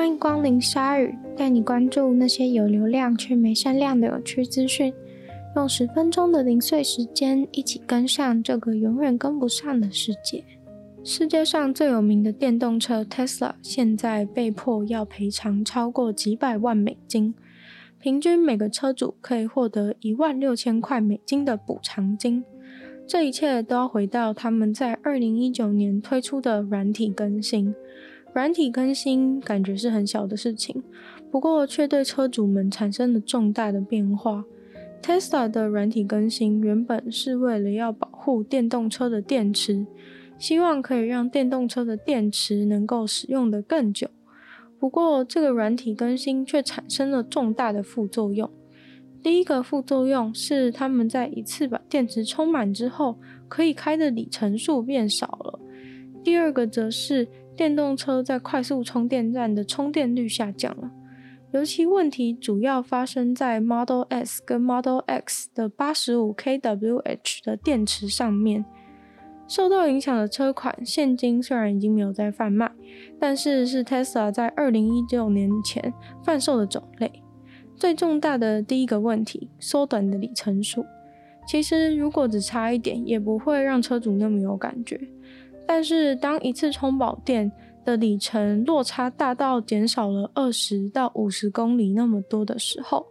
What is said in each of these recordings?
欢迎光临鲨鱼，带你关注那些有流量却没声量的有趣资讯。用十分钟的零碎时间，一起跟上这个永远跟不上的世界。世界上最有名的电动车 Tesla，现在被迫要赔偿超过几百万美金，平均每个车主可以获得一万六千块美金的补偿金。这一切都要回到他们在二零一九年推出的软体更新。软体更新感觉是很小的事情，不过却对车主们产生了重大的变化。Tesla 的软体更新原本是为了要保护电动车的电池，希望可以让电动车的电池能够使用得更久。不过，这个软体更新却产生了重大的副作用。第一个副作用是，他们在一次把电池充满之后，可以开的里程数变少了。第二个则是，电动车在快速充电站的充电率下降了。尤其问题主要发生在 Model S 跟 Model X 的八十五 kWh 的电池上面。受到影响的车款，现今虽然已经没有在贩卖，但是是 Tesla 在二零一九年前贩售的种类。最重大的第一个问题，缩短的里程数。其实如果只差一点，也不会让车主那么有感觉。但是当一次充饱电的里程落差大到减少了二十到五十公里那么多的时候，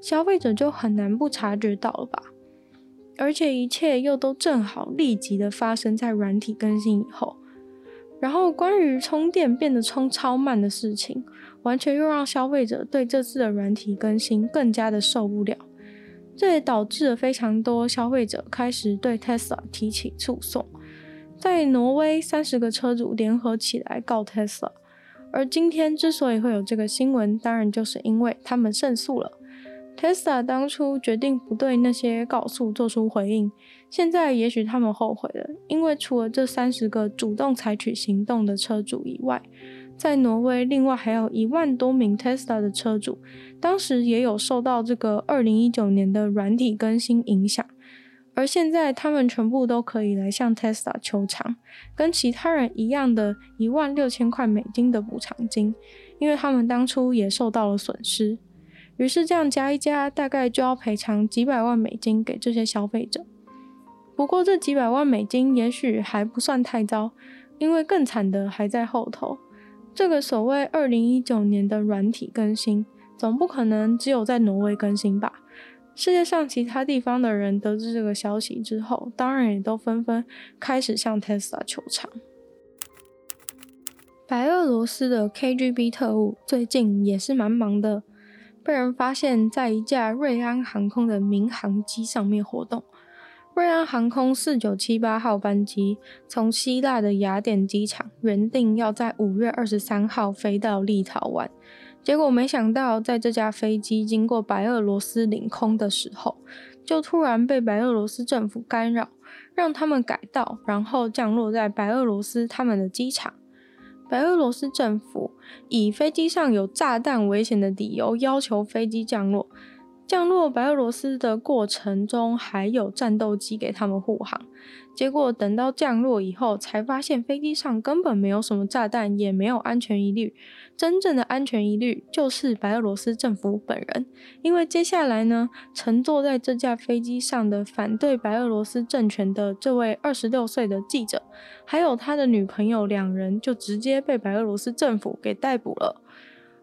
消费者就很难不察觉到了吧？而且一切又都正好立即的发生在软体更新以后。然后关于充电变得充超慢的事情，完全又让消费者对这次的软体更新更加的受不了。这也导致了非常多消费者开始对 Tesla 提起诉讼。在挪威，三十个车主联合起来告 Tesla。而今天之所以会有这个新闻，当然就是因为他们胜诉了。Tesla 当初决定不对那些告诉做出回应，现在也许他们后悔了，因为除了这三十个主动采取行动的车主以外，在挪威另外还有一万多名 Tesla 的车主，当时也有受到这个二零一九年的软体更新影响，而现在他们全部都可以来向 Tesla 求偿，跟其他人一样的一万六千块美金的补偿金，因为他们当初也受到了损失。于是这样加一加，大概就要赔偿几百万美金给这些消费者。不过这几百万美金也许还不算太糟，因为更惨的还在后头。这个所谓二零一九年的软体更新，总不可能只有在挪威更新吧？世界上其他地方的人得知这个消息之后，当然也都纷纷开始向 Tesla 求偿。白俄罗斯的 KGB 特务最近也是蛮忙的。被人发现在一架瑞安航空的民航机上面活动。瑞安航空四九七八号班机从希腊的雅典机场原定要在五月二十三号飞到立陶宛，结果没想到在这架飞机经过白俄罗斯领空的时候，就突然被白俄罗斯政府干扰，让他们改道，然后降落在白俄罗斯他们的机场。白俄罗斯政府以飞机上有炸弹危险的理由，要求飞机降落。降落白俄罗斯的过程中，还有战斗机给他们护航。结果等到降落以后，才发现飞机上根本没有什么炸弹，也没有安全疑虑。真正的安全疑虑就是白俄罗斯政府本人，因为接下来呢，乘坐在这架飞机上的反对白俄罗斯政权的这位二十六岁的记者，还有他的女朋友两人，就直接被白俄罗斯政府给逮捕了。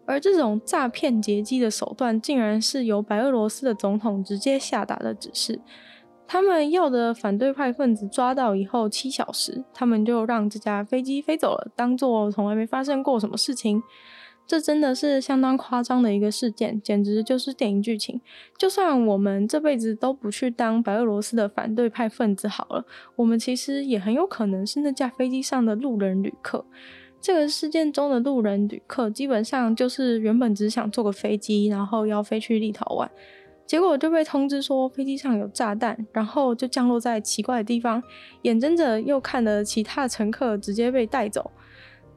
而这种诈骗劫机的手段，竟然是由白俄罗斯的总统直接下达的指示。他们要的反对派分子抓到以后，七小时，他们就让这架飞机飞走了，当做从来没发生过什么事情。这真的是相当夸张的一个事件，简直就是电影剧情。就算我们这辈子都不去当白俄罗斯的反对派分子好了，我们其实也很有可能是那架飞机上的路人旅客。这个事件中的路人旅客基本上就是原本只想坐个飞机，然后要飞去立陶宛，结果就被通知说飞机上有炸弹，然后就降落在奇怪的地方，眼睁着又看了其他乘客直接被带走。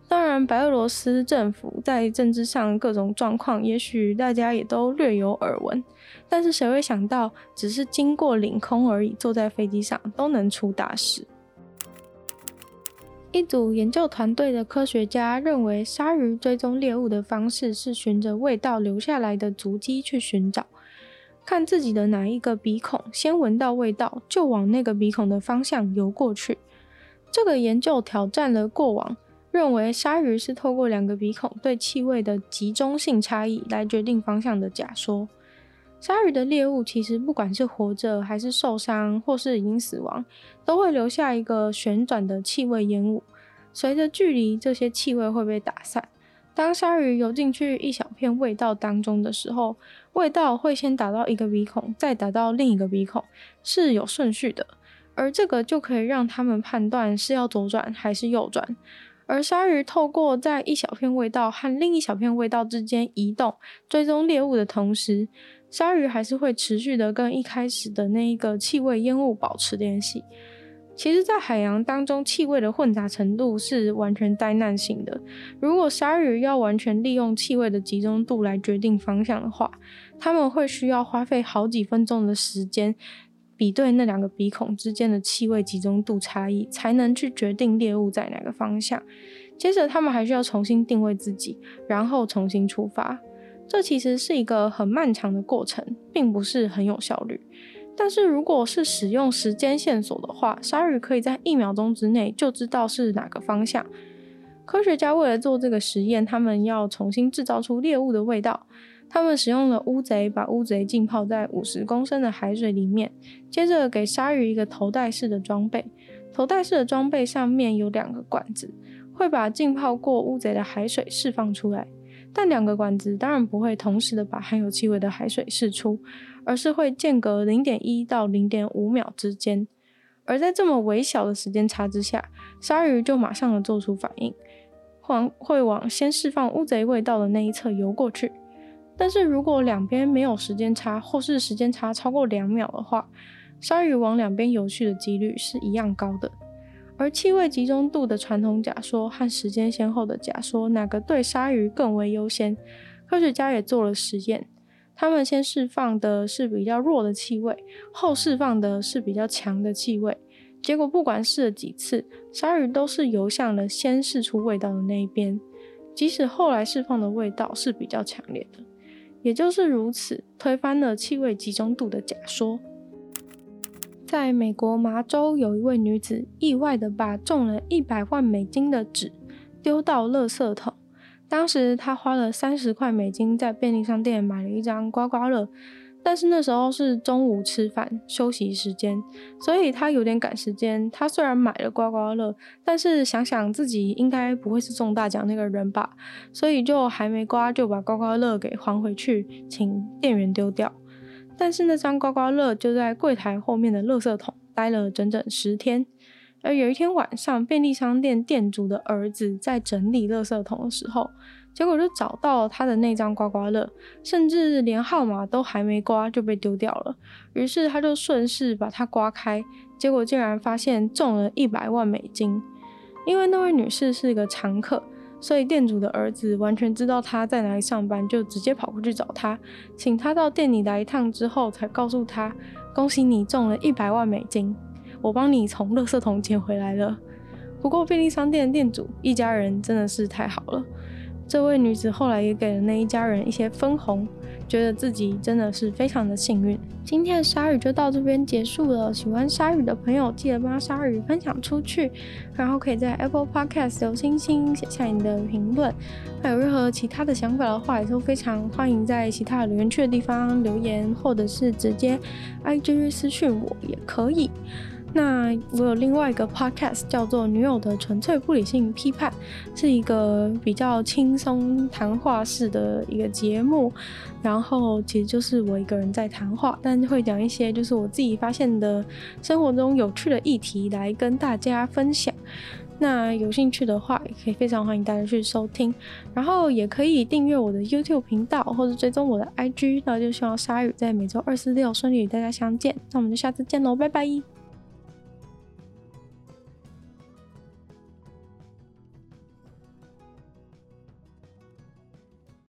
当然，白俄罗斯政府在政治上各种状况，也许大家也都略有耳闻，但是谁会想到，只是经过领空而已，坐在飞机上都能出大事。一组研究团队的科学家认为，鲨鱼追踪猎物的方式是循着味道留下来的足迹去寻找，看自己的哪一个鼻孔先闻到味道，就往那个鼻孔的方向游过去。这个研究挑战了过往认为鲨鱼是透过两个鼻孔对气味的集中性差异来决定方向的假说。鲨鱼的猎物其实不管是活着还是受伤或是已经死亡，都会留下一个旋转的气味烟雾。随着距离，这些气味会被打散。当鲨鱼游进去一小片味道当中的时候，味道会先打到一个鼻孔，再打到另一个鼻孔，是有顺序的。而这个就可以让他们判断是要左转还是右转。而鲨鱼透过在一小片味道和另一小片味道之间移动，追踪猎物的同时，鲨鱼还是会持续的跟一开始的那一个气味烟雾保持联系。其实，在海洋当中，气味的混杂程度是完全灾难性的。如果鲨鱼要完全利用气味的集中度来决定方向的话，他们会需要花费好几分钟的时间，比对那两个鼻孔之间的气味集中度差异，才能去决定猎物在哪个方向。接着，他们还需要重新定位自己，然后重新出发。这其实是一个很漫长的过程，并不是很有效率。但是如果是使用时间线索的话，鲨鱼可以在一秒钟之内就知道是哪个方向。科学家为了做这个实验，他们要重新制造出猎物的味道。他们使用了乌贼，把乌贼浸泡在五十公升的海水里面，接着给鲨鱼一个头戴式的装备。头戴式的装备上面有两个管子，会把浸泡过乌贼的海水释放出来。但两个管子当然不会同时的把含有气味的海水释出，而是会间隔零点一到零点五秒之间。而在这么微小的时间差之下，鲨鱼就马上的做出反应，往会往先释放乌贼味道的那一侧游过去。但是如果两边没有时间差，或是时间差超过两秒的话，鲨鱼往两边游去的几率是一样高的。而气味集中度的传统假说和时间先后的假说，哪个对鲨鱼更为优先？科学家也做了实验，他们先释放的是比较弱的气味，后释放的是比较强的气味。结果不管试了几次，鲨鱼都是游向了先试出味道的那一边，即使后来释放的味道是比较强烈的。也就是如此，推翻了气味集中度的假说。在美国麻州，有一位女子意外地把中了一百万美金的纸丢到垃圾桶。当时她花了三十块美金在便利商店买了一张刮刮乐，但是那时候是中午吃饭休息时间，所以她有点赶时间。她虽然买了刮刮乐，但是想想自己应该不会是中大奖那个人吧，所以就还没刮就把刮刮乐给还回去，请店员丢掉。但是那张刮刮乐就在柜台后面的垃圾桶待了整整十天，而有一天晚上，便利商店店主的儿子在整理垃圾桶的时候，结果就找到了他的那张刮刮乐，甚至连号码都还没刮就被丢掉了。于是他就顺势把它刮开，结果竟然发现中了一百万美金，因为那位女士是一个常客。所以店主的儿子完全知道他在哪里上班，就直接跑过去找他，请他到店里来一趟之后，才告诉他：“恭喜你中了一百万美金，我帮你从垃圾桶捡回来了。”不过便利商店的店主一家人真的是太好了。这位女子后来也给了那一家人一些分红，觉得自己真的是非常的幸运。今天的鲨鱼就到这边结束了。喜欢鲨鱼的朋友，记得帮鲨鱼分享出去，然后可以在 Apple Podcast 留星星，写下你的评论。还有任何其他的想法的话，也都非常欢迎在其他留言区的地方留言，或者是直接 IG 私讯我也可以。那我有另外一个 podcast 叫做《女友的纯粹不理性批判》，是一个比较轻松谈话式的一个节目。然后其实就是我一个人在谈话，但会讲一些就是我自己发现的生活中有趣的议题来跟大家分享。那有兴趣的话，也可以非常欢迎大家去收听。然后也可以订阅我的 YouTube 频道，或者追踪我的 IG。那就希望鲨鱼在每周二、四、六顺利与大家相见。那我们就下次见喽，拜拜。